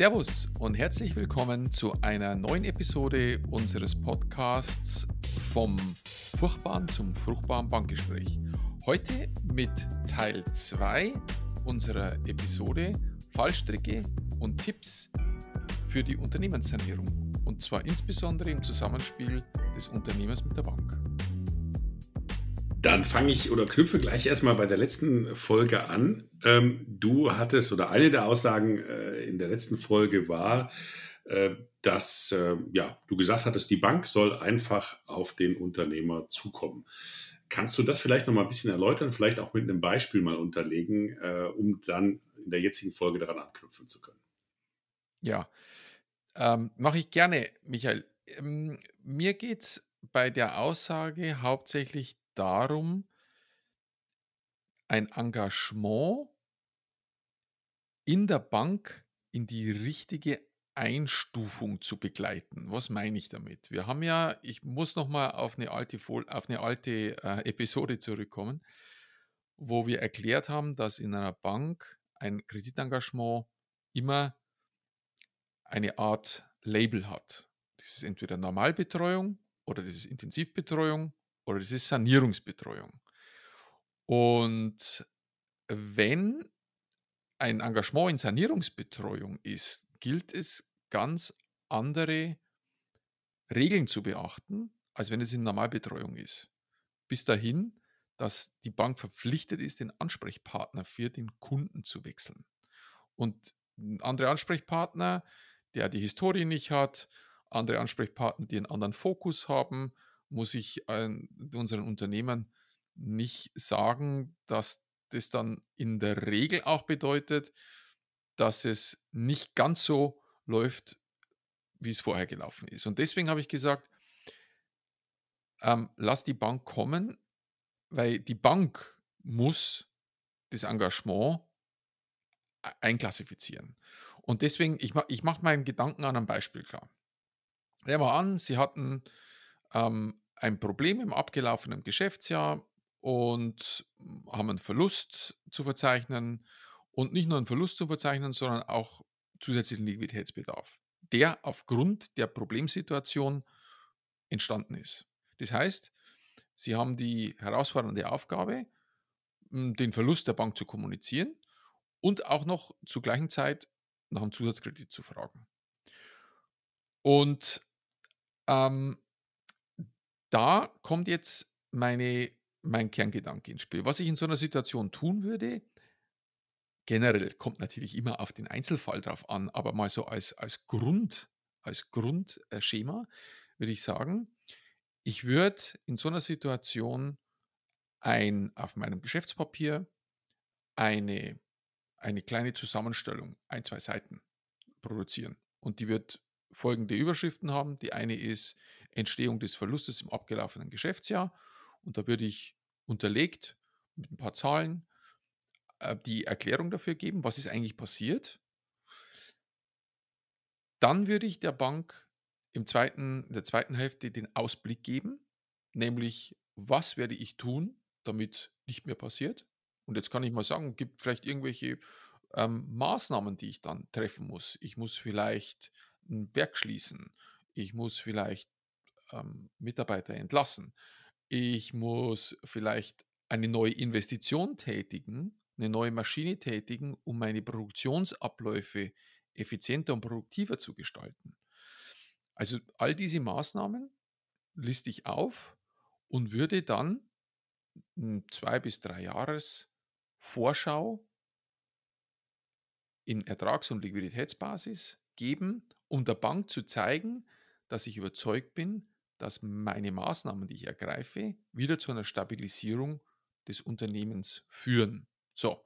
Servus und herzlich willkommen zu einer neuen Episode unseres Podcasts vom furchtbaren zum fruchtbaren Bankgespräch. Heute mit Teil 2 unserer Episode Fallstricke und Tipps für die Unternehmenssanierung und zwar insbesondere im Zusammenspiel des Unternehmers mit der Bank. Dann fange ich oder knüpfe gleich erstmal bei der letzten Folge an. Ähm, du hattest oder eine der Aussagen äh, in der letzten Folge war, äh, dass äh, ja, du gesagt hattest, die Bank soll einfach auf den Unternehmer zukommen. Kannst du das vielleicht noch mal ein bisschen erläutern, vielleicht auch mit einem Beispiel mal unterlegen, äh, um dann in der jetzigen Folge daran anknüpfen zu können? Ja, ähm, mache ich gerne, Michael. Ähm, mir geht es bei der Aussage hauptsächlich darum, ein Engagement in der Bank in die richtige Einstufung zu begleiten. Was meine ich damit? Wir haben ja, ich muss nochmal auf eine alte, auf eine alte äh, Episode zurückkommen, wo wir erklärt haben, dass in einer Bank ein Kreditengagement immer eine Art Label hat. Das ist entweder Normalbetreuung oder das ist Intensivbetreuung oder das ist Sanierungsbetreuung. Und wenn ein Engagement in Sanierungsbetreuung ist, gilt es ganz andere Regeln zu beachten, als wenn es in Normalbetreuung ist. Bis dahin, dass die Bank verpflichtet ist, den Ansprechpartner für den Kunden zu wechseln. Und andere Ansprechpartner, der die Historie nicht hat, andere Ansprechpartner, die einen anderen Fokus haben, muss ich unseren Unternehmern nicht sagen, dass das dann in der Regel auch bedeutet, dass es nicht ganz so läuft, wie es vorher gelaufen ist. Und deswegen habe ich gesagt, ähm, lass die Bank kommen, weil die Bank muss das Engagement e-, einklassifizieren. Und deswegen, ich, ich mache meinen Gedanken an einem Beispiel klar. Nehmen wir an, Sie hatten ähm, ein Problem im abgelaufenen Geschäftsjahr und haben einen Verlust zu verzeichnen und nicht nur einen Verlust zu verzeichnen, sondern auch zusätzlichen Liquiditätsbedarf, der aufgrund der Problemsituation entstanden ist. Das heißt, Sie haben die herausfordernde Aufgabe, den Verlust der Bank zu kommunizieren und auch noch zur gleichen Zeit nach einem Zusatzkredit zu fragen. Und ähm, da kommt jetzt meine, mein Kerngedanke ins Spiel. Was ich in so einer Situation tun würde, generell kommt natürlich immer auf den Einzelfall drauf an, aber mal so als, als Grund, als Grundschema würde ich sagen, ich würde in so einer Situation ein, auf meinem Geschäftspapier eine, eine kleine Zusammenstellung, ein, zwei Seiten produzieren. Und die wird folgende Überschriften haben. Die eine ist Entstehung des Verlustes im abgelaufenen Geschäftsjahr. Und da würde ich unterlegt mit ein paar Zahlen äh, die Erklärung dafür geben, was ist eigentlich passiert. Dann würde ich der Bank im zweiten, in der zweiten Hälfte den Ausblick geben, nämlich was werde ich tun, damit nicht mehr passiert. Und jetzt kann ich mal sagen, gibt vielleicht irgendwelche ähm, Maßnahmen, die ich dann treffen muss. Ich muss vielleicht ein Werk schließen. Ich muss vielleicht ähm, Mitarbeiter entlassen. Ich muss vielleicht eine neue Investition tätigen, eine neue Maschine tätigen, um meine Produktionsabläufe effizienter und produktiver zu gestalten. Also all diese Maßnahmen liste ich auf und würde dann zwei bis drei Jahres Vorschau in Ertrags- und Liquiditätsbasis geben, um der Bank zu zeigen, dass ich überzeugt bin, dass meine Maßnahmen, die ich ergreife, wieder zu einer Stabilisierung des Unternehmens führen. So,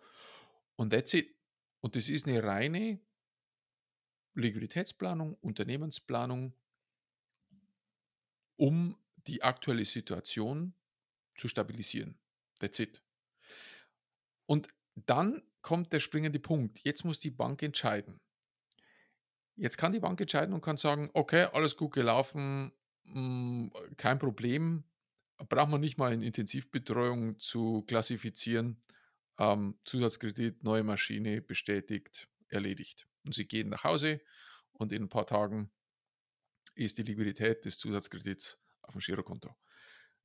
und that's it. Und das ist eine reine Liquiditätsplanung, Unternehmensplanung, um die aktuelle Situation zu stabilisieren. That's it. Und dann kommt der springende Punkt. Jetzt muss die Bank entscheiden. Jetzt kann die Bank entscheiden und kann sagen, okay, alles gut gelaufen, hm, kein Problem. Braucht man nicht mal in Intensivbetreuung zu klassifizieren. Ähm, Zusatzkredit, neue Maschine bestätigt, erledigt. Und sie gehen nach Hause und in ein paar Tagen ist die Liquidität des Zusatzkredits auf dem Girokonto.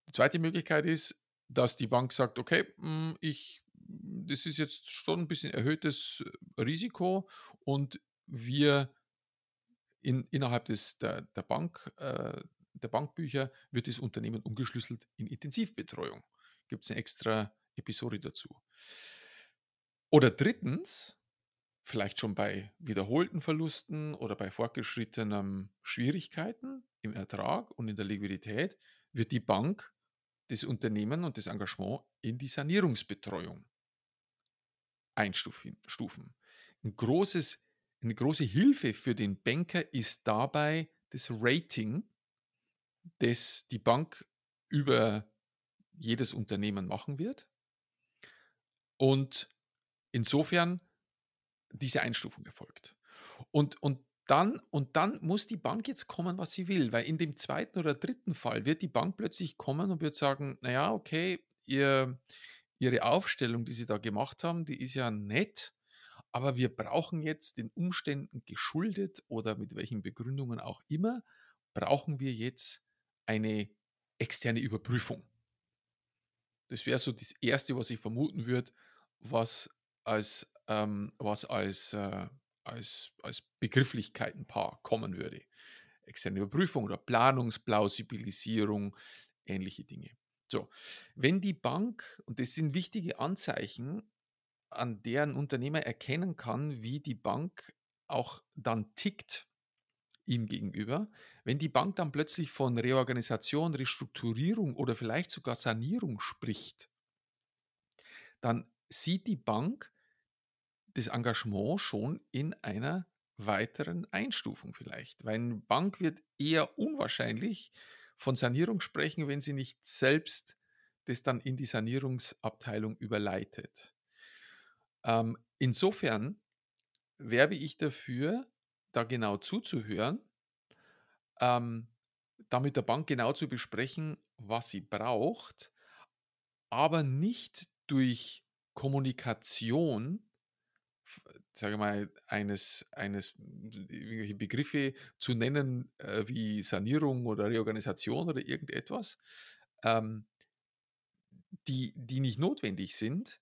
Die zweite Möglichkeit ist, dass die Bank sagt, okay, hm, ich, das ist jetzt schon ein bisschen erhöhtes Risiko und wir in, innerhalb des, der, der, Bank, äh, der Bankbücher wird das Unternehmen umgeschlüsselt in Intensivbetreuung. Gibt es eine extra Episode dazu. Oder drittens, vielleicht schon bei wiederholten Verlusten oder bei fortgeschrittenen Schwierigkeiten im Ertrag und in der Liquidität, wird die Bank das Unternehmen und das Engagement in die Sanierungsbetreuung einstufen. Ein großes, eine große Hilfe für den Banker ist dabei das Rating, das die Bank über jedes Unternehmen machen wird. Und insofern diese Einstufung erfolgt. Und, und, dann, und dann muss die Bank jetzt kommen, was sie will, weil in dem zweiten oder dritten Fall wird die Bank plötzlich kommen und wird sagen, naja, okay, ihr, ihre Aufstellung, die sie da gemacht haben, die ist ja nett, aber wir brauchen jetzt den Umständen geschuldet oder mit welchen Begründungen auch immer, brauchen wir jetzt eine externe Überprüfung. Das wäre so das Erste, was ich vermuten würde, was als, ähm, was als, äh, als, als Begrifflichkeitenpaar kommen würde. Externe Überprüfung oder Planungsplausibilisierung, ähnliche Dinge. So, wenn die Bank, und das sind wichtige Anzeichen, an deren Unternehmer erkennen kann, wie die Bank auch dann tickt ihm gegenüber, wenn die Bank dann plötzlich von Reorganisation, Restrukturierung oder vielleicht sogar Sanierung spricht, dann sieht die Bank das Engagement schon in einer weiteren Einstufung vielleicht. Weil eine Bank wird eher unwahrscheinlich von Sanierung sprechen, wenn sie nicht selbst das dann in die Sanierungsabteilung überleitet. Ähm, insofern werbe ich dafür, da genau zuzuhören, ähm, damit der Bank genau zu besprechen, was sie braucht, aber nicht durch Kommunikation, sage mal, eines, eines irgendwelche Begriffe zu nennen äh, wie Sanierung oder Reorganisation oder irgendetwas, ähm, die, die nicht notwendig sind,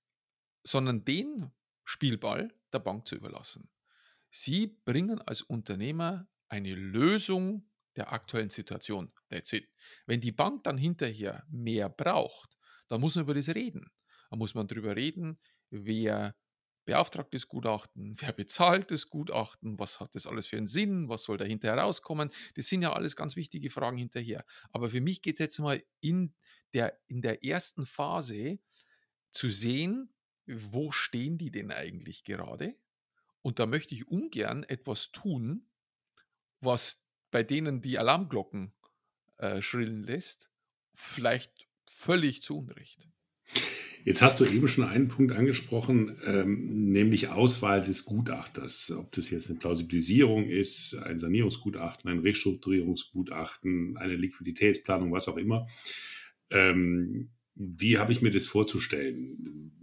sondern den Spielball der Bank zu überlassen. Sie bringen als Unternehmer eine Lösung der aktuellen Situation. That's it. Wenn die Bank dann hinterher mehr braucht, dann muss man über das reden. Da muss man darüber reden, wer beauftragt das Gutachten, wer bezahlt das Gutachten, was hat das alles für einen Sinn, was soll dahinter herauskommen. Das sind ja alles ganz wichtige Fragen hinterher. Aber für mich geht es jetzt mal in der, in der ersten Phase zu sehen, wo stehen die denn eigentlich gerade? Und da möchte ich ungern etwas tun, was bei denen die Alarmglocken äh, schrillen lässt, vielleicht völlig zu Unrecht. Jetzt hast du eben schon einen Punkt angesprochen, ähm, nämlich Auswahl des Gutachters. Ob das jetzt eine Plausibilisierung ist, ein Sanierungsgutachten, ein Restrukturierungsgutachten, eine Liquiditätsplanung, was auch immer. Ähm, wie habe ich mir das vorzustellen?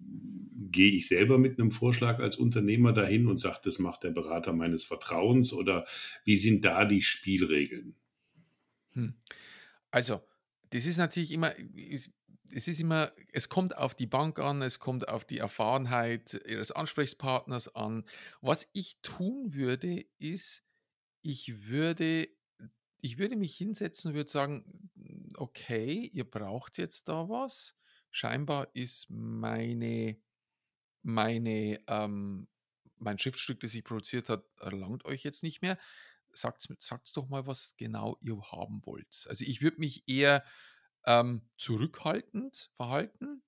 Gehe ich selber mit einem Vorschlag als Unternehmer dahin und sage, das macht der Berater meines Vertrauens oder wie sind da die Spielregeln? Hm. Also, das ist natürlich immer, es ist immer, es kommt auf die Bank an, es kommt auf die Erfahrenheit ihres Ansprechpartners an. Was ich tun würde, ist, ich würde, ich würde mich hinsetzen und würde sagen, okay, ihr braucht jetzt da was. Scheinbar ist meine meine, ähm, mein Schriftstück, das ich produziert habe, erlangt euch jetzt nicht mehr. Sagt sagt's doch mal, was genau ihr haben wollt. Also ich würde mich eher ähm, zurückhaltend verhalten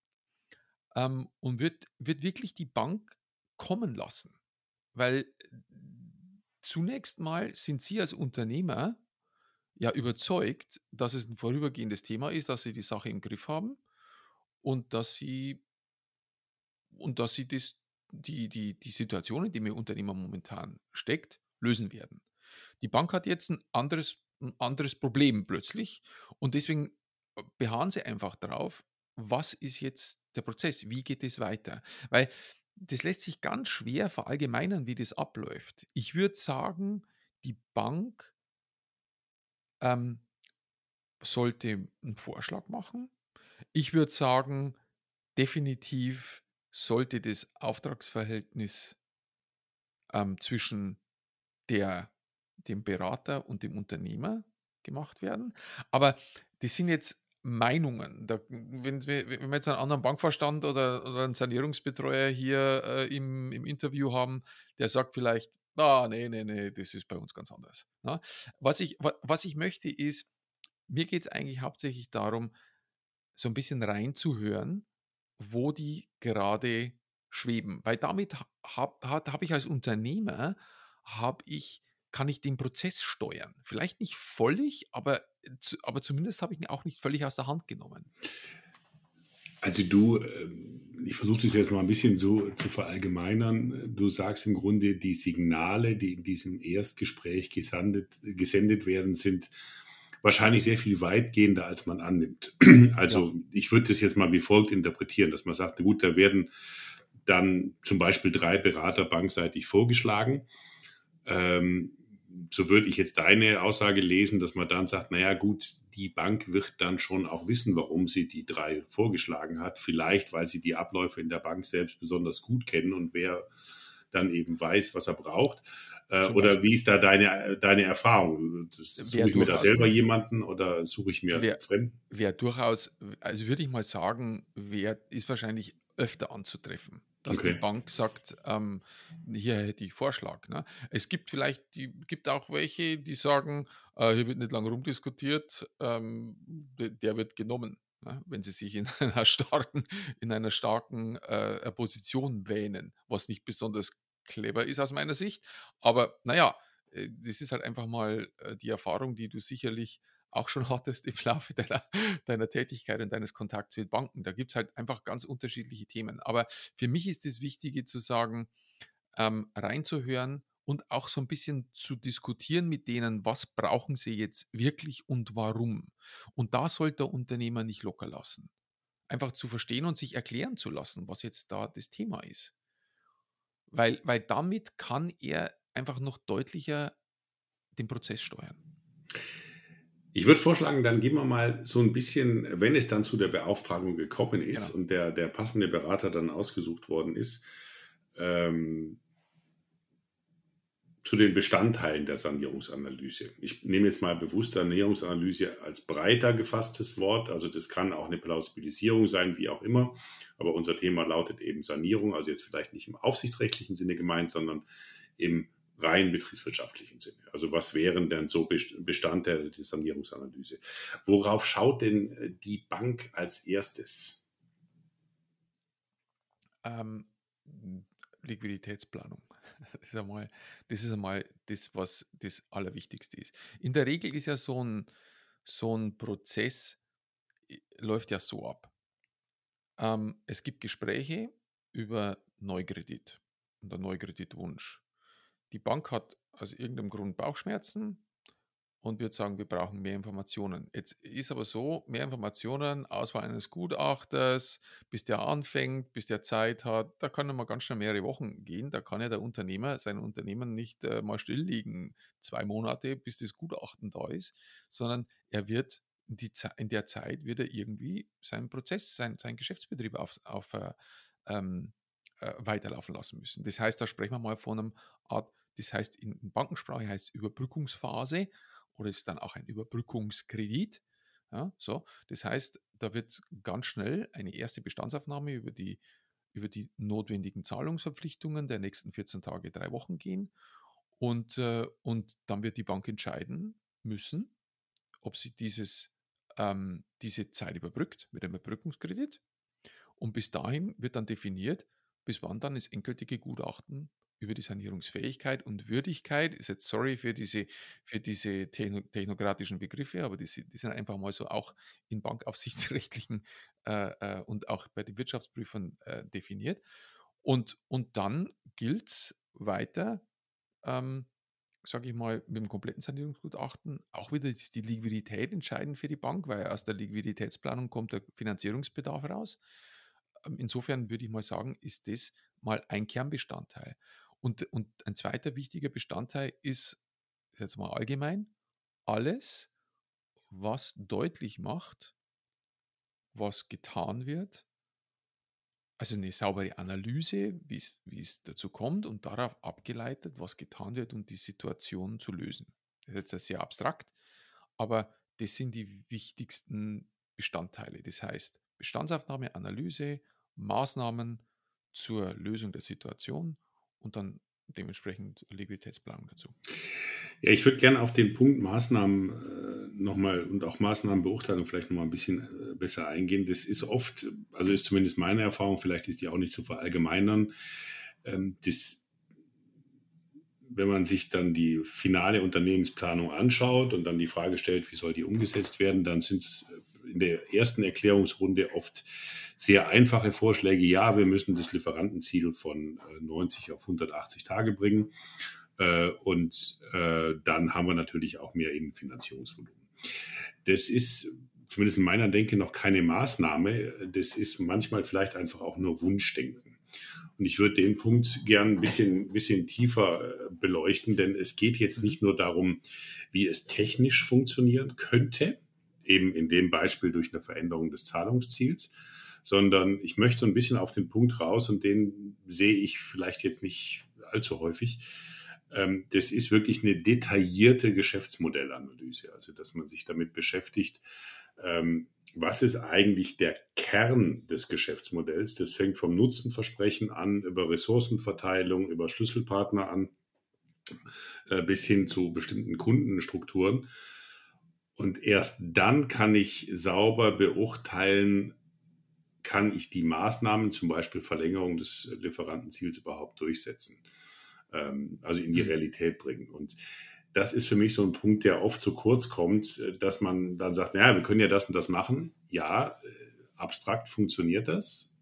ähm, und würde würd wirklich die Bank kommen lassen. Weil zunächst mal sind Sie als Unternehmer ja überzeugt, dass es ein vorübergehendes Thema ist, dass Sie die Sache im Griff haben und dass Sie und dass sie das, die, die, die Situation, in der ihr Unternehmer momentan steckt, lösen werden. Die Bank hat jetzt ein anderes, ein anderes Problem plötzlich und deswegen äh, beharren sie einfach darauf, was ist jetzt der Prozess, wie geht es weiter? Weil das lässt sich ganz schwer verallgemeinern, wie das abläuft. Ich würde sagen, die Bank ähm, sollte einen Vorschlag machen. Ich würde sagen, definitiv sollte das Auftragsverhältnis ähm, zwischen der, dem Berater und dem Unternehmer gemacht werden. Aber das sind jetzt Meinungen. Da, wenn, wir, wenn wir jetzt einen anderen Bankverstand oder, oder einen Sanierungsbetreuer hier äh, im, im Interview haben, der sagt vielleicht, ah, nee, nee, nee, das ist bei uns ganz anders. Na? Ne? Was, ich, was ich möchte ist, mir geht es eigentlich hauptsächlich darum, so ein bisschen reinzuhören, wo die gerade schweben. Weil damit habe hab ich als Unternehmer, habe ich kann ich den Prozess steuern. Vielleicht nicht völlig, aber, aber zumindest habe ich ihn auch nicht völlig aus der Hand genommen. Also du, ähm, ich versuche es jetzt mal ein bisschen so zu verallgemeinern. Du sagst im Grunde, die Signale, die in diesem Erstgespräch gesendet, gesendet werden, sind wahrscheinlich sehr viel weitgehender, als man annimmt. Also ja. ich würde das jetzt mal wie folgt interpretieren, dass man sagt, gut, da werden dann zum Beispiel drei Berater bankseitig vorgeschlagen. Ähm, so würde ich jetzt deine Aussage lesen, dass man dann sagt, naja gut, die Bank wird dann schon auch wissen, warum sie die drei vorgeschlagen hat. Vielleicht, weil sie die Abläufe in der Bank selbst besonders gut kennen und wer dann eben weiß, was er braucht. Äh, oder wie ist da deine, deine Erfahrung? suche ich mir da selber jemanden oder suche ich mir wer, Fremden? Wer durchaus, also würde ich mal sagen, wer ist wahrscheinlich öfter anzutreffen dass okay. die Bank sagt, ähm, hier hätte ich Vorschlag. Ne? Es gibt vielleicht, die, gibt auch welche, die sagen, äh, hier wird nicht lange rumdiskutiert, ähm, der, der wird genommen, ne? wenn sie sich in einer starken, in einer starken äh, Position wähnen, was nicht besonders clever ist aus meiner Sicht. Aber naja, äh, das ist halt einfach mal äh, die Erfahrung, die du sicherlich auch schon hattest im Laufe deiner, deiner Tätigkeit und deines Kontakts mit Banken. Da gibt es halt einfach ganz unterschiedliche Themen. Aber für mich ist das Wichtige zu sagen, ähm, reinzuhören und auch so ein bisschen zu diskutieren mit denen, was brauchen sie jetzt wirklich und warum. Und da sollte der Unternehmer nicht locker lassen. Einfach zu verstehen und sich erklären zu lassen, was jetzt da das Thema ist. Weil, weil damit kann er einfach noch deutlicher den Prozess steuern. Ich würde vorschlagen, dann gehen wir mal so ein bisschen, wenn es dann zu der Beauftragung gekommen ist genau. und der, der passende Berater dann ausgesucht worden ist, ähm, zu den Bestandteilen der Sanierungsanalyse. Ich nehme jetzt mal bewusst Sanierungsanalyse als breiter gefasstes Wort. Also das kann auch eine Plausibilisierung sein, wie auch immer. Aber unser Thema lautet eben Sanierung, also jetzt vielleicht nicht im aufsichtsrechtlichen Sinne gemeint, sondern im rein betriebswirtschaftlichen Sinne. Also was wären denn so Bestandteile der Sanierungsanalyse? Worauf schaut denn äh, die Bank als erstes? Ähm, Liquiditätsplanung. Das ist, einmal, das ist einmal das, was das Allerwichtigste ist. In der Regel ist ja so ein, so ein Prozess, läuft ja so ab. Ähm, es gibt Gespräche über Neukredit und der Neukreditwunsch. Die Bank hat aus irgendeinem Grund Bauchschmerzen und wird sagen, wir brauchen mehr Informationen. Jetzt ist aber so, mehr Informationen, Auswahl eines Gutachters, bis der anfängt, bis der Zeit hat, da kann immer ganz schnell mehrere Wochen gehen. Da kann ja der Unternehmer sein Unternehmen nicht äh, mal still liegen, zwei Monate, bis das Gutachten da ist, sondern er wird in, die, in der Zeit wird er irgendwie seinen Prozess, sein, seinen Geschäftsbetrieb auf, auf äh, ähm, äh, weiterlaufen lassen müssen. Das heißt, da sprechen wir mal von einem Art, das heißt in Bankensprache heißt Überbrückungsphase oder ist dann auch ein Überbrückungskredit. Ja, so, das heißt, da wird ganz schnell eine erste Bestandsaufnahme über die, über die notwendigen Zahlungsverpflichtungen der nächsten 14 Tage, drei Wochen gehen. Und, äh, und dann wird die Bank entscheiden müssen, ob sie dieses, ähm, diese Zeit überbrückt mit einem Überbrückungskredit. Und bis dahin wird dann definiert, bis wann dann das endgültige Gutachten über die Sanierungsfähigkeit und Würdigkeit, ist jetzt sorry für diese, für diese technokratischen Begriffe, aber die, die, sind einfach mal so auch in bankaufsichtsrechtlichen äh, äh, und auch bei den Wirtschaftsprüfern äh, definiert. Und, und dann gilt weiter, ähm, sage ich mal, mit dem kompletten Sanierungsgutachten auch wieder die Liquidität entscheidend für die Bank, weil aus der Liquiditätsplanung kommt der Finanzierungsbedarf raus. ähm, insofern würde ich mal sagen, ist das mal ein Kernbestandteil. Und, und ein zweiter wichtiger Bestandteil ist, jetzt mal allgemein, alles, was deutlich macht, was getan wird. Also eine saubere Analyse, wie es dazu kommt und darauf abgeleitet, was getan wird, um die Situation zu lösen. Das ist jetzt sehr abstrakt, aber das sind die wichtigsten Bestandteile. Das heißt, Bestandsaufnahme, Analyse, Maßnahmen zur Lösung der Situation und dann dementsprechend Liquiditätsplanung dazu. Ja, ich würde gerne auf den Punkt Maßnahmen äh, nochmal und auch Maßnahmenbeurteilung vielleicht nochmal ein bisschen äh, besser eingehen. Das ist oft, also ist zumindest meine Erfahrung, vielleicht ist die auch nicht zu verallgemeinern, ähm, das wenn man sich dann die finale Unternehmensplanung anschaut und dann die Frage stellt, wie soll die umgesetzt werden, dann sind es in der ersten Erklärungsrunde oft sehr einfache Vorschläge. Ja, wir müssen das Lieferantenziel von 90 äh, auf 180 Tage bringen. Äh, und äh, dann haben wir natürlich auch mehr Innenfinanzierungsvolumen. Das ist zumindest in meiner Denke noch keine Maßnahme. Das ist manchmal vielleicht einfach auch nur Wunschdenken. Und ich würde den Punkt gern ein bisschen, bisschen tiefer beleuchten, denn es geht jetzt nicht nur darum, wie es technisch funktionieren könnte, eben in dem Beispiel durch eine Veränderung des Zahlungsziels, sondern ich möchte so ein bisschen auf den Punkt raus und den sehe ich vielleicht jetzt nicht allzu häufig. Ähm, das ist wirklich eine detaillierte Geschäftsmodellanalyse, also dass man sich damit beschäftigt, ähm, was ist eigentlich der Kern des Geschäftsmodells. Das fängt vom Nutzenversprechen an, über Ressourcenverteilung, über Schlüsselpartner an, äh, bis hin zu bestimmten Kundenstrukturen. Und erst dann kann ich sauber beurteilen, kann ich die Maßnahmen, zum Beispiel Verlängerung des Lieferantenziels, überhaupt durchsetzen, ähm, also in die mhm. Realität bringen. Und das ist für mich so ein Punkt, der oft zu kurz kommt, dass man dann sagt, naja, wir können ja das und das machen. Ja, äh, abstrakt funktioniert das,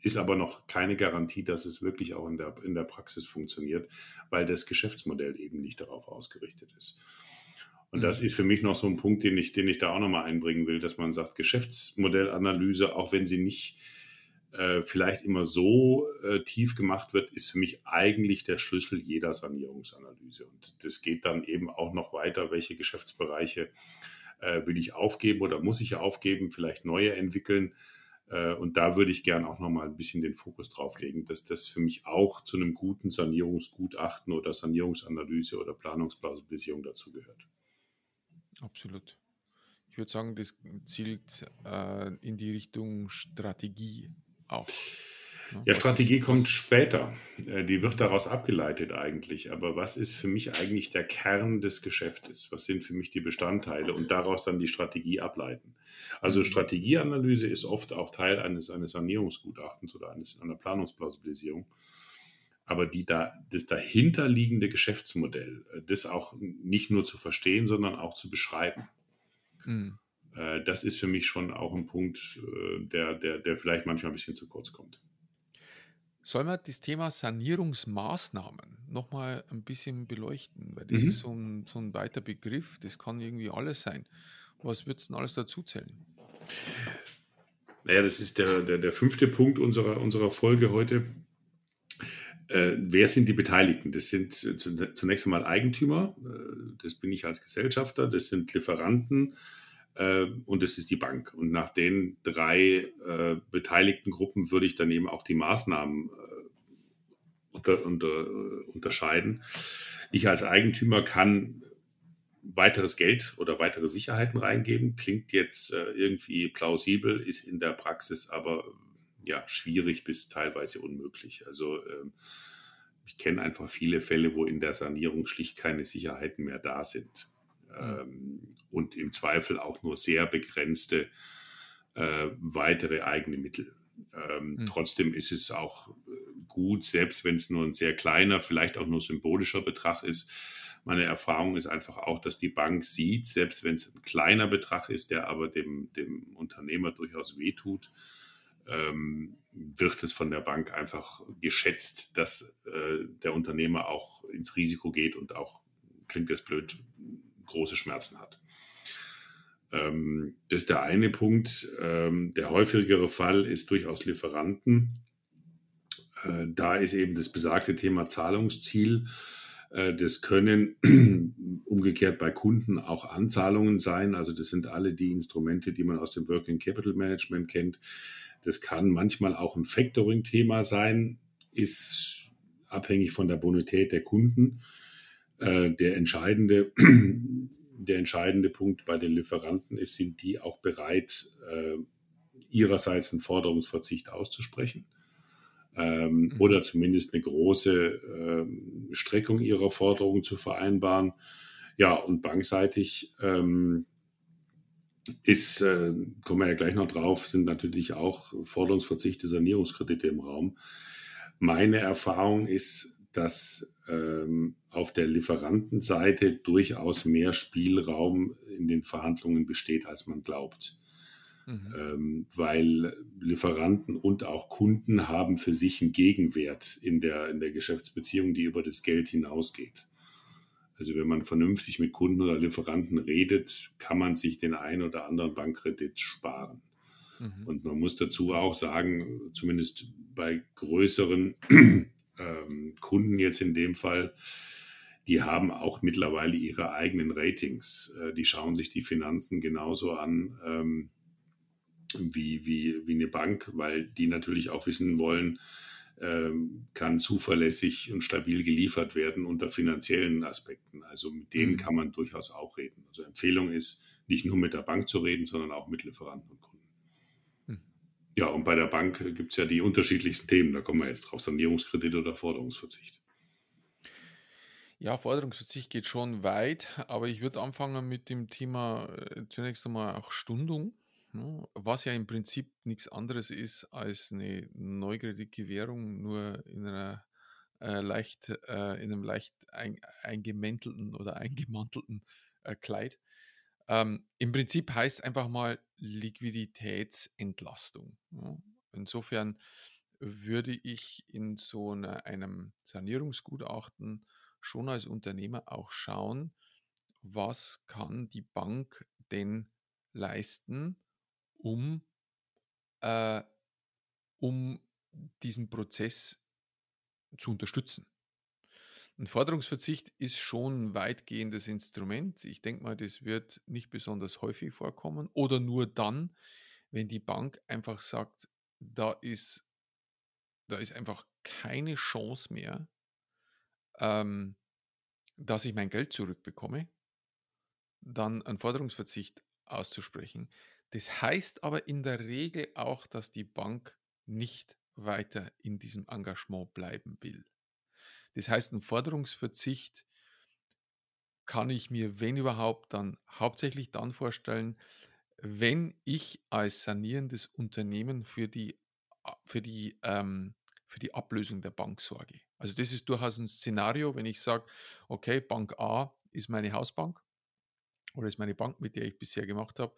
ist aber noch keine Garantie, dass es wirklich auch in der, in der Praxis funktioniert, weil das Geschäftsmodell eben nicht darauf ausgerichtet ist. Und das mhm. ist für mich noch so ein Punkt, den ich, den ich da auch nochmal einbringen will, dass man sagt, Geschäftsmodellanalyse, auch wenn sie nicht äh, vielleicht immer so äh, tief gemacht wird, ist für mich eigentlich der Schlüssel jeder Sanierungsanalyse. Und das geht dann eben auch noch weiter, welche Geschäftsbereiche äh, will ich aufgeben oder muss ich aufgeben, vielleicht neue entwickeln. Äh, und da würde ich gern auch nochmal ein bisschen den Fokus drauf legen, dass das für mich auch zu einem guten Sanierungsgutachten oder Sanierungsanalyse oder Planungsplausibilisierung dazugehört. Absolut. Ich würde sagen, das zielt äh, in die Richtung Strategie auch. Ne? Ja, Strategie ist, kommt später. Äh, die wird daraus abgeleitet eigentlich. Aber was ist für mich eigentlich der Kern des Geschäftes? Was sind für mich die Bestandteile und daraus dann die Strategie ableiten? Also mhm. Strategieanalyse ist oft auch Teil eines, eines Sanierungsgutachtens oder eines, einer Planungsplausibilisierung aber die da, das dahinterliegende Geschäftsmodell, äh, das auch nicht nur zu verstehen, sondern auch zu beschreiben. Mhm. Das ist für mich schon auch ein Punkt, äh, der, der, der vielleicht manchmal ein bisschen zu kurz kommt. Sollen wir das Thema Sanierungsmaßnahmen nochmal ein bisschen beleuchten? Weil das mhm. ist so ein, so ein weiter Begriff, das kann irgendwie alles sein. Was wird es denn alles dazu zählen? Naja, das ist der, der, der fünfte Punkt unserer, unserer Folge heute. Äh, wer sind die Beteiligten? Das sind äh, zunächst einmal Eigentümer, äh, das bin ich als Gesellschafter, das sind Lieferanten äh, und das ist die Bank. Und nach den drei äh, beteiligten Gruppen würde ich dann eben auch die Maßnahmen äh, unter, unter, unterscheiden. Ich als Eigentümer kann weiteres Geld oder weitere Sicherheiten reingeben. Klingt jetzt irgendwie plausibel, ist in der Praxis aber ja, schwierig bis teilweise unmöglich. Also ähm, ich kenne einfach viele Fälle, wo in der Sanierung schlicht keine Sicherheiten mehr da sind. Ähm, und im Zweifel auch nur sehr begrenzte äh, weitere eigene Mittel. Ähm, mhm. Trotzdem ist es auch äh, gut, selbst wenn es nur ein sehr kleiner, vielleicht auch nur symbolischer Betrag ist. Meine Erfahrung ist einfach auch, dass die Bank sieht, selbst wenn es ein kleiner Betrag ist, der aber dem, dem Unternehmer durchaus wehtut, ähm, wird es von der Bank einfach geschätzt, dass äh, der Unternehmer auch ins Risiko geht und auch, klingt das blöd, große Schmerzen hat. Ähm, das ist der eine Punkt. Ähm, der häufigere Fall ist durchaus Lieferanten. Äh, da ist eben das besagte Thema Zahlungsziel. Äh, das können umgekehrt bei Kunden auch Anzahlungen sein. Also das sind alle die Instrumente, die man aus dem Working Capital Management kennt. Das kann manchmal auch ein Factoring-Thema sein, ist abhängig von der Bonität der Kunden. Äh, der entscheidende der entscheidende Punkt bei den Lieferanten ist, sind die auch bereit, äh, ihrerseits einen Forderungsverzicht auszusprechen ähm, mhm. oder zumindest eine große ähm, Streckung ihrer Forderungen zu vereinbaren. Ja, und bankseitig ähm, ist, äh, kommen wir ja gleich noch drauf, sind natürlich auch Forderungsverzichte, Sanierungskredite im Raum. Meine Erfahrung ist, dass ähm, auf der Lieferantenseite durchaus mehr Spielraum in den Verhandlungen besteht, als man glaubt. Mhm. Ähm, weil Lieferanten und auch Kunden haben für sich einen Gegenwert in der, in der Geschäftsbeziehung, die über das Geld hinausgeht. Also wenn man vernünftig mit Kunden oder Lieferanten redet, kann man sich den einen oder anderen Bankkredit sparen. Mhm. Und man muss dazu auch sagen, zumindest bei größeren ähm, Kunden jetzt in dem Fall, die haben auch mittlerweile ihre eigenen Ratings. Äh, die schauen sich die Finanzen genauso an ähm, wie, wie, wie eine Bank, weil die natürlich auch wissen wollen, kann zuverlässig und stabil geliefert werden unter finanziellen Aspekten. Also mit denen mhm. kann man durchaus auch reden. Also Empfehlung ist, nicht nur mit der Bank zu reden, sondern auch mit Lieferanten und Kunden. Mhm. Ja, und bei der Bank gibt es ja die unterschiedlichsten Themen. Da kommen wir jetzt drauf, Sanierungskredit oder Forderungsverzicht. Ja, Forderungsverzicht geht schon weit, aber ich würde anfangen mit dem Thema äh, zunächst einmal auch Stundung. Ne? Was ja im Prinzip nichts anderes ist als eine Neukreditgewährung, nur in einer äh, leicht, äh, in einem leicht ein, eingemäntelten oder eingemantelten äh, Kleid. Ähm, Im Prinzip heißt einfach mal Liquiditätsentlastung. Ja? Ne? Insofern würde ich in so einer, einem Sanierungsgutachten schon als Unternehmer auch schauen, was kann die Bank denn leisten, um, äh, um diesen Prozess zu unterstützen. Ein Forderungsverzicht ist schon ein weitgehendes Instrument. Ich denke mal, das wird nicht besonders häufig vorkommen oder nur dann, wenn die Bank einfach sagt, da ist, da ist einfach keine Chance mehr, ähm, dass ich mein Geld zurückbekomme, dann einen Forderungsverzicht auszusprechen. Das heißt aber in der Regel auch, dass die Bank nicht weiter in diesem Engagement bleiben will. Das heißt, ein Forderungsverzicht kann ich mir, wenn überhaupt, dann hauptsächlich dann vorstellen, wenn ich als sanierendes Unternehmen für die, für die, ähm, für die Ablösung der Bank sorge. Also das ist durchaus ein Szenario, wenn ich sage, okay, Bank A ist meine Hausbank oder ist meine Bank, mit der ich bisher gemacht habe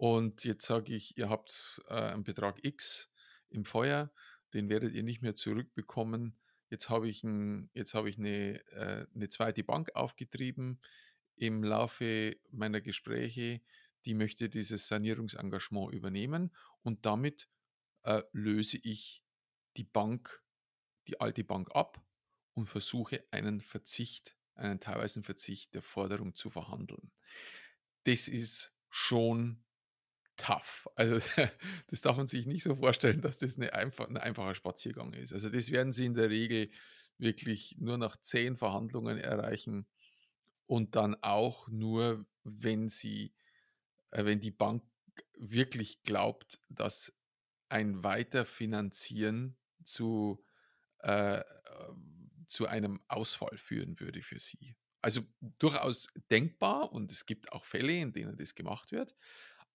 und jetzt sage ich, ihr habt äh, einen Betrag X im Feuer, den werdet ihr nicht mehr zurückbekommen. Jetzt habe ich, ein, jetzt habe ich eine, äh, eine zweite Bank aufgetrieben im Laufe meiner Gespräche, die möchte dieses Sanierungsengagement übernehmen und damit äh, löse ich die Bank, die alte Bank ab und versuche einen Verzicht, einen teilweisen Verzicht der Forderung zu verhandeln. Das ist schon tough. Also das darf man sich nicht so vorstellen, dass das eine einfach, ein einfacher Spaziergang ist. Also das werden sie in der Regel wirklich nur nach zehn Verhandlungen erreichen und dann auch nur, wenn sie, äh, wenn die Bank wirklich glaubt, dass ein Weiterfinanzieren zu, äh, zu einem Ausfall führen würde für sie. Also durchaus denkbar und es gibt auch Fälle, in denen das gemacht wird.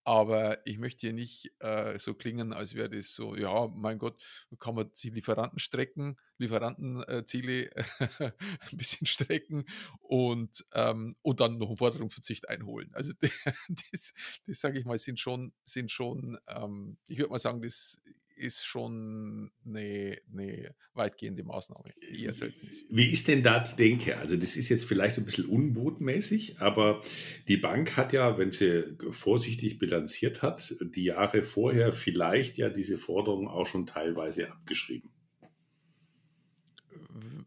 Aber ich möchte hier nicht äh, so klingen, als wäre das so, ja, mein Gott, kann man die Lieferanten strecken, Lieferantenziele äh, ein bisschen strecken und, ähm, und dann noch einen Forderungsverzicht einholen. Also das, das sage ich mal, sind schon, sind schon ähm, ich würde mal sagen, das ist schon eine, eine weitgehende Maßnahme, ist. Wie ist denn da die Denke? Also das ist jetzt vielleicht ein bisschen unbotmäßig, aber die Bank hat ja, wenn sie vorsichtig bilanziert hat, die Jahre vorher vielleicht ja diese Forderung auch schon teilweise abgeschrieben.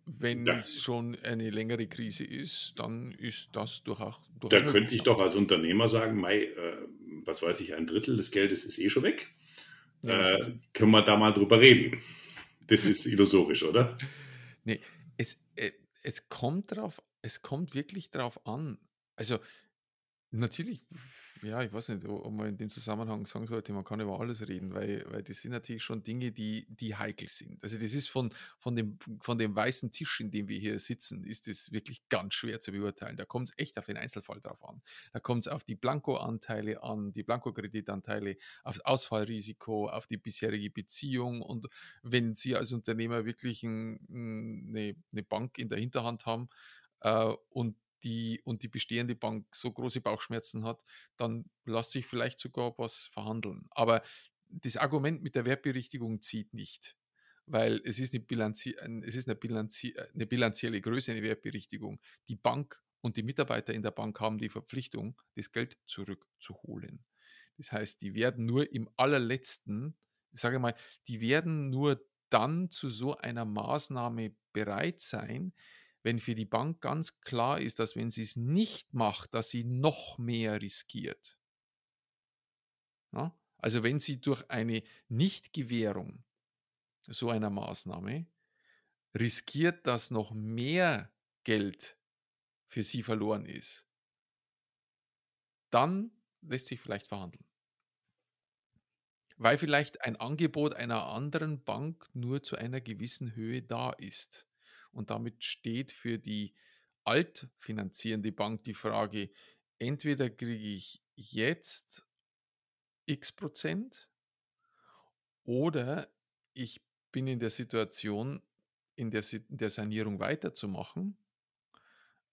Wenn ja. es schon eine längere Krise ist, dann ist das durchaus. Da könnte ich doch als Unternehmer sagen, Mai, äh, was weiß ich, ein Drittel des Geldes ist eh schon weg. Äh, können wir da mal drüber reden? Das ist illusorisch, oder? Nee, es, äh, es kommt drauf, es kommt wirklich drauf an. Also natürlich ja, ich weiß nicht, ob man in dem Zusammenhang sagen sollte, man kann über alles reden, weil, weil das sind natürlich schon Dinge, die, die heikel sind. Also das ist von, von, dem, von dem weißen Tisch, in dem wir hier sitzen, ist das wirklich ganz schwer zu beurteilen. Da kommt es echt auf den Einzelfall drauf an. Da kommt es auf die Blanko-Anteile an, die Blanko-Kreditanteile, auf das Ausfallrisiko, auf die bisherige Beziehung. Und wenn Sie als Unternehmer wirklich ein, eine, eine Bank in der Hinterhand haben äh, und die und die bestehende Bank so große Bauchschmerzen hat, dann lässt sich vielleicht sogar was verhandeln. Aber das Argument mit der Wertberichtigung zieht nicht, weil es ist eine, Bilanzi es ist eine, Bilanzi eine bilanzielle Größe, eine Wertberichtigung. Die Bank und die Mitarbeiter in der Bank haben die Verpflichtung, das Geld zurückzuholen. Das heißt, die werden nur im allerletzten, ich sage mal, die werden nur dann zu so einer Maßnahme bereit sein, wenn für die Bank ganz klar ist, dass wenn sie es nicht macht, dass sie noch mehr riskiert. Ja? Also wenn sie durch eine Nichtgewährung so einer Maßnahme riskiert, dass noch mehr Geld für sie verloren ist, dann lässt sich vielleicht verhandeln. Weil vielleicht ein Angebot einer anderen Bank nur zu einer gewissen Höhe da ist. Und damit steht für die altfinanzierende Bank die Frage, entweder kriege ich jetzt x Prozent oder ich bin in der Situation, in der, der Sanierung weiterzumachen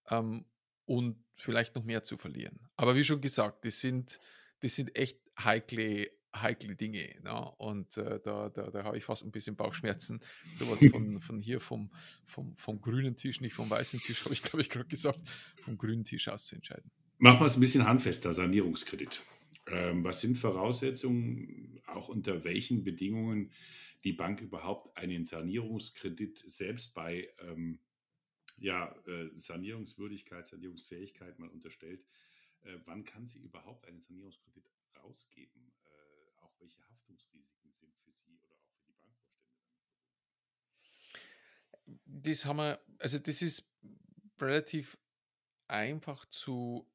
ähm, und vielleicht noch mehr zu verlieren. Aber wie schon gesagt, das sind, das sind echt heikle heikle Dinge. Ne? Und äh, da, da, da habe ich fast ein bisschen Bauchschmerzen. Sowas von, von hier vom, vom, vom grünen Tisch, nicht vom weißen Tisch, habe ich, glaube ich, gerade gesagt, vom grünen Tisch aus zu entscheiden. Machen wir es ein bisschen handfester, Sanierungskredit. Ähm, was sind Voraussetzungen, auch unter welchen Bedingungen die Bank überhaupt einen Sanierungskredit selbst bei ähm, ja, äh, Sanierungswürdigkeit, Sanierungsfähigkeit mal unterstellt? Äh, wann kann sie überhaupt einen Sanierungskredit rausgeben? Welche Haftungsrisiken sind für Sie oder auch für die Bankvorstände? Das haben wir, also das ist relativ einfach zu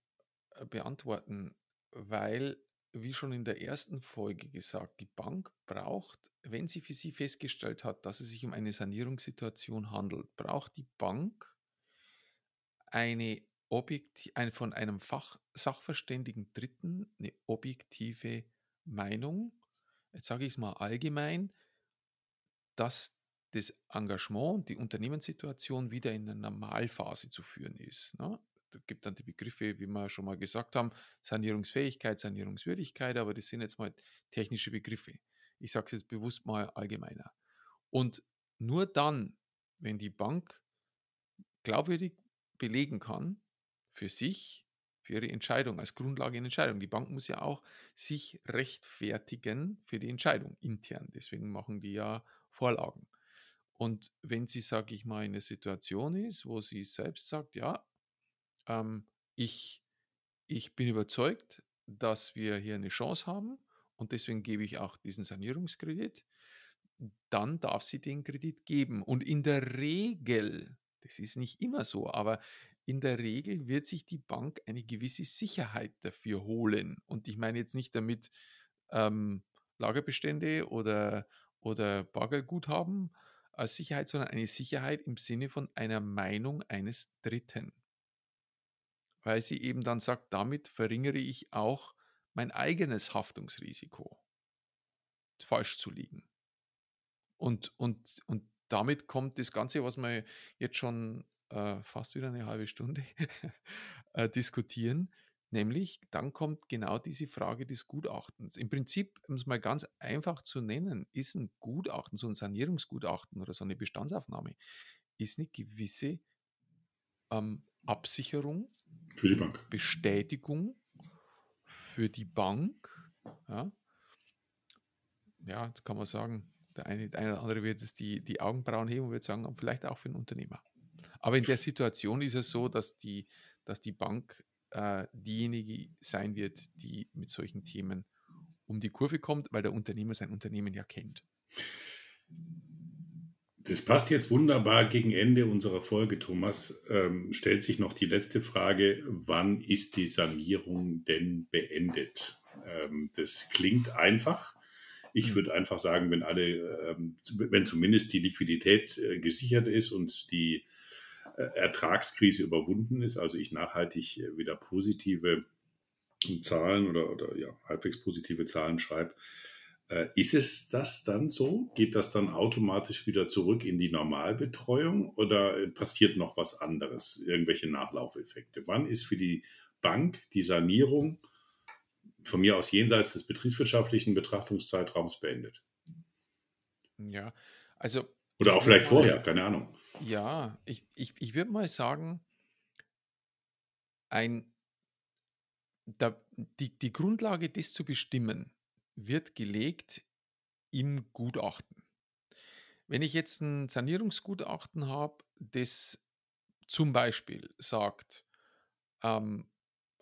äh, beantworten, weil, wie schon in der ersten Folge gesagt, die Bank braucht, wenn sie für sie festgestellt hat, dass es sich um eine Sanierungssituation handelt, braucht die Bank eine objektiv, ein, von einem Fach, sachverständigen Dritten eine objektive Meinung, jetzt sage ich es mal allgemein, dass das Engagement, die Unternehmenssituation wieder in eine Normalphase zu führen ist. Ne? Da gibt dann die Begriffe, wie wir schon mal gesagt haben, Sanierungsfähigkeit, Sanierungswürdigkeit, aber das sind jetzt mal technische Begriffe. Ich sage es jetzt bewusst mal allgemeiner. Und nur dann, wenn die Bank glaubwürdig belegen kann, für sich, für ihre Entscheidung, als Grundlage in Entscheidung. Die Bank muss ja auch sich rechtfertigen für die Entscheidung intern. Deswegen machen die ja Vorlagen. Und wenn sie, sage ich mal, in einer Situation ist, wo sie selbst sagt, ja, ähm, ich, ich bin überzeugt, dass wir hier eine Chance haben und deswegen gebe ich auch diesen Sanierungskredit, dann darf sie den Kredit geben. Und in der Regel, das ist nicht immer so, aber in der Regel wird sich die Bank eine gewisse Sicherheit dafür holen. Und ich meine jetzt nicht damit ähm, Lagerbestände oder, oder Bargeldguthaben als Sicherheit, sondern eine Sicherheit im Sinne von einer Meinung eines Dritten. Weil sie eben dann sagt, damit verringere ich auch mein eigenes Haftungsrisiko, falsch zu liegen. Und, und, und damit kommt das Ganze, was wir jetzt schon äh, fast wieder eine halbe Stunde äh, diskutieren, Nämlich, dann kommt genau diese Frage des Gutachtens. Im Prinzip, um es mal ganz einfach zu nennen, ist ein Gutachten, so ein Sanierungsgutachten oder so eine Bestandsaufnahme, ist eine gewisse ähm, Absicherung, für die Bank. Bestätigung für die Bank. Ja, ja jetzt kann man sagen, der eine, der andere wird jetzt die, die Augenbrauen heben und wird sagen, vielleicht auch für den Unternehmer. Aber in der Situation ist es so, dass die, dass die Bank äh, diejenige sein wird, die mit solchen Themen um die Kurve kommt, weil der Unternehmer sein Unternehmen ja kennt. Das passt jetzt wunderbar gegen Ende unserer Folge, Thomas. Ähm, stellt sich noch die letzte Frage, wann ist die Sanierung denn beendet? Ähm, das klingt einfach. Ich hm. würde einfach sagen, wenn alle, ähm, wenn zumindest die Liquidität äh, gesichert ist und die Ertragskrise überwunden ist, also ich nachhaltig äh, wieder positive Zahlen oder, oder ja, halbwegs positive Zahlen schreibe, äh, ist es das dann so? Geht das dann automatisch wieder zurück in die Normalbetreuung oder passiert noch was anderes, irgendwelche Nachlaufeffekte? Wann ist für die Bank die Sanierung von mir aus jenseits des betriebswirtschaftlichen Betrachtungszeitraums beendet? Ja, also. Oder auch vielleicht vorher, keine Ahnung. Ja, ich, ich, ich würde mal sagen, ein, da, die, die Grundlage, das zu bestimmen, wird gelegt im Gutachten. Wenn ich jetzt ein Sanierungsgutachten habe, das zum Beispiel sagt, ähm,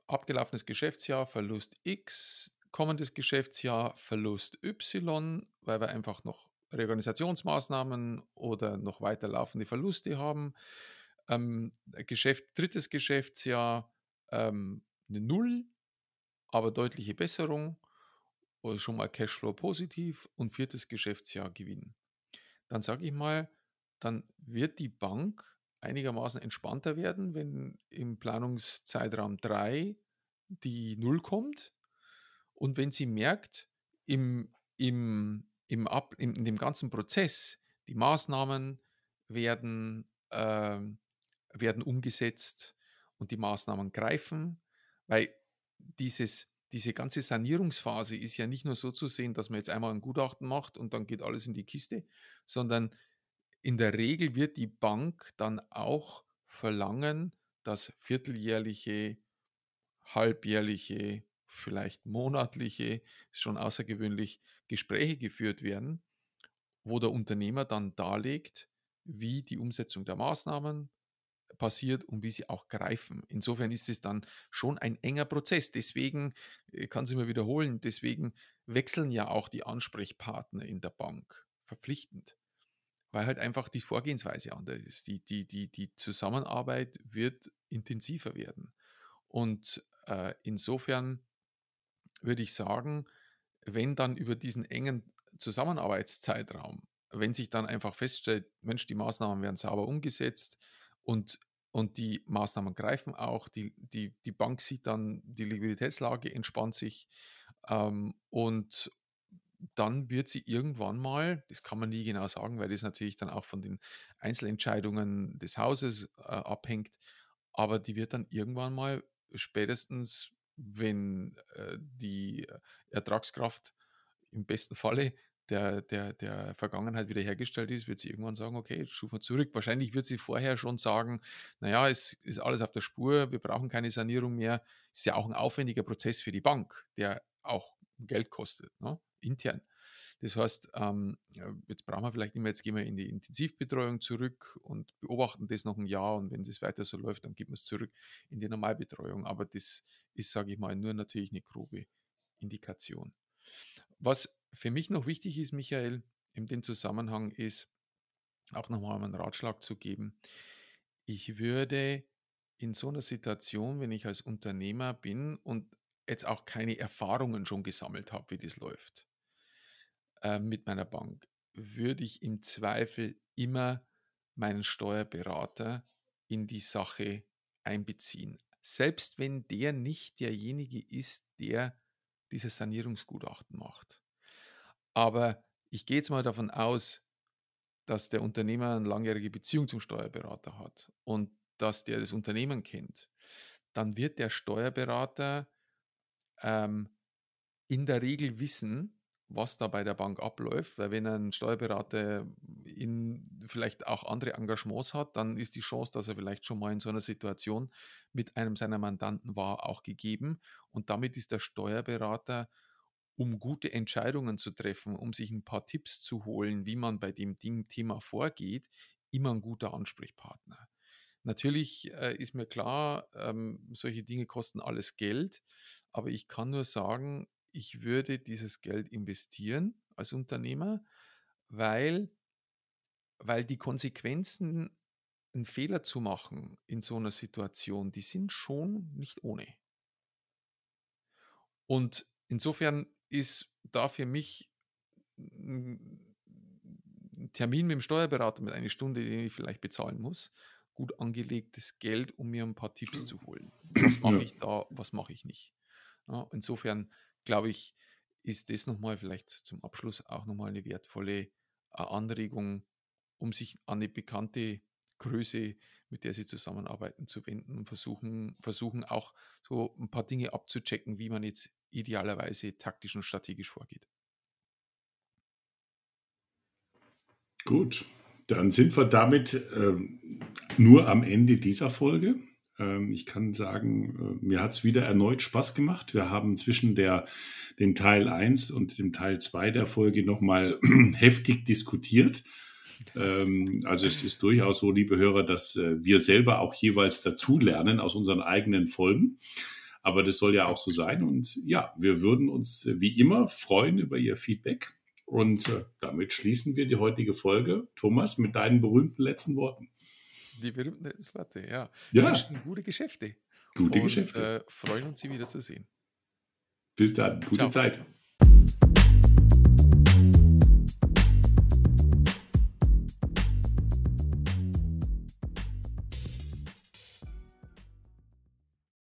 abgelaufenes Geschäftsjahr Verlust X, kommendes Geschäftsjahr Verlust Y, weil wir einfach noch Reorganisationsmaßnahmen oder noch weiterlaufende Verluste haben. Ähm, Geschäft, drittes Geschäftsjahr ähm, eine Null, aber deutliche Besserung, oder schon mal Cashflow positiv und viertes Geschäftsjahr Gewinn. Dann sage ich mal, dann wird die Bank einigermaßen entspannter werden, wenn im Planungszeitraum 3 die Null kommt und wenn sie merkt, im, im im Ab, in, in dem ganzen Prozess, die Maßnahmen werden, äh, werden umgesetzt und die Maßnahmen greifen, weil dieses, diese ganze Sanierungsphase ist ja nicht nur so zu sehen, dass man jetzt einmal ein Gutachten macht und dann geht alles in die Kiste, sondern in der Regel wird die Bank dann auch verlangen, dass vierteljährliche, halbjährliche, vielleicht monatliche, ist schon außergewöhnlich, Gespräche geführt werden, wo der Unternehmer dann darlegt, wie die Umsetzung der Maßnahmen passiert und wie sie auch greifen. Insofern ist es dann schon ein enger Prozess. Deswegen, ich kann es immer wiederholen, deswegen wechseln ja auch die Ansprechpartner in der Bank verpflichtend, weil halt einfach die Vorgehensweise anders ist. Die, die, die, die Zusammenarbeit wird intensiver werden. Und äh, insofern würde ich sagen, wenn dann über diesen engen Zusammenarbeitszeitraum, wenn sich dann einfach feststellt, Mensch, die Maßnahmen werden sauber umgesetzt und, und die Maßnahmen greifen auch, die, die, die Bank sieht dann, die Liquiditätslage entspannt sich ähm, und dann wird sie irgendwann mal, das kann man nie genau sagen, weil das natürlich dann auch von den Einzelentscheidungen des Hauses äh, abhängt, aber die wird dann irgendwann mal spätestens wenn äh, die Ertragskraft im besten Falle der, der, der Vergangenheit wiederhergestellt ist, wird sie irgendwann sagen, okay, jetzt schufen wir zurück. Wahrscheinlich wird sie vorher schon sagen, naja, es ist alles auf der Spur, wir brauchen keine Sanierung mehr. Ist ja auch ein aufwendiger Prozess für die Bank, der auch Geld kostet, ne? intern. Das heißt, ähm, jetzt brauchen wir vielleicht nicht mehr, jetzt gehen wir in die Intensivbetreuung zurück und beobachten das noch ein Jahr und wenn das weiter so läuft, dann geben wir es zurück in die Normalbetreuung. Aber das ist, sage ich mal, nur natürlich eine grobe Indikation. Was für mich noch wichtig ist, Michael, in dem Zusammenhang ist, auch nochmal einen Ratschlag zu geben. Ich würde in so einer Situation, wenn ich als Unternehmer bin und jetzt auch keine Erfahrungen schon gesammelt habe, wie das läuft, äh, mit meiner Bank, würde ich im Zweifel immer meinen Steuerberater in die Sache einbeziehen. Selbst wenn der nicht derjenige ist, der dieses Sanierungsgutachten macht. Aber ich gehe jetzt mal davon aus, dass der Unternehmer eine langjährige Beziehung zum Steuerberater hat und dass der das Unternehmen kennt. dann wird der Steuerberater ähm, in der Regel wissen, was da bei der Bank abläuft, weil wenn ein Steuerberater in vielleicht auch andere Engagements hat, dann ist die Chance, dass er vielleicht schon mal in so einer Situation mit einem seiner Mandanten war, auch gegeben. Und damit ist der Steuerberater, um gute Entscheidungen zu treffen, um sich ein paar Tipps zu holen, wie man bei dem Ding Thema vorgeht, immer ein guter Ansprechpartner. Natürlich äh, ist mir klar, ähm, solche Dinge kosten alles Geld, aber ich kann nur sagen, ich würde dieses Geld investieren als Unternehmer, weil, weil die Konsequenzen, einen Fehler zu machen in so einer Situation, die sind schon nicht ohne. Und insofern ist da für mich ein Termin mit dem Steuerberater mit einer Stunde, den ich vielleicht bezahlen muss, gut angelegtes Geld, um mir ein paar Tipps zu holen. Was mache ich da, was mache ich nicht. Ja, insofern glaube ich, ist das nochmal vielleicht zum Abschluss auch nochmal eine wertvolle äh, Anregung, um sich an eine bekannte Größe, mit der sie zusammenarbeiten, zu wenden und versuchen, versuchen auch so ein paar Dinge abzuchecken, wie man jetzt idealerweise taktisch und strategisch vorgeht. Gut, dann sind wir damit ähm, nur am Ende dieser Folge. Ähm, ich kann sagen, äh, mir hat es wieder erneut Spaß gemacht. Wir haben zwischen der, dem Teil 1 und dem Teil 2 der Folge nochmal heftig diskutiert. Ähm, also es ist durchaus so, liebe Hörer, dass äh, wir selber auch jeweils dazulernen aus unseren eigenen Folgen. Aber das soll ja auch so sein. Und ja, wir würden uns äh, wie immer freuen über Ihr Feedback. Und damit schließen wir die heutige Folge. Thomas, mit deinen berühmten letzten Worten. Die berühmten Worte, ja. Ja. Wünschen gute Geschäfte. Gute und, Geschäfte. Äh, freuen uns, Sie wiederzusehen. Bis dann. Gute Ciao. Zeit.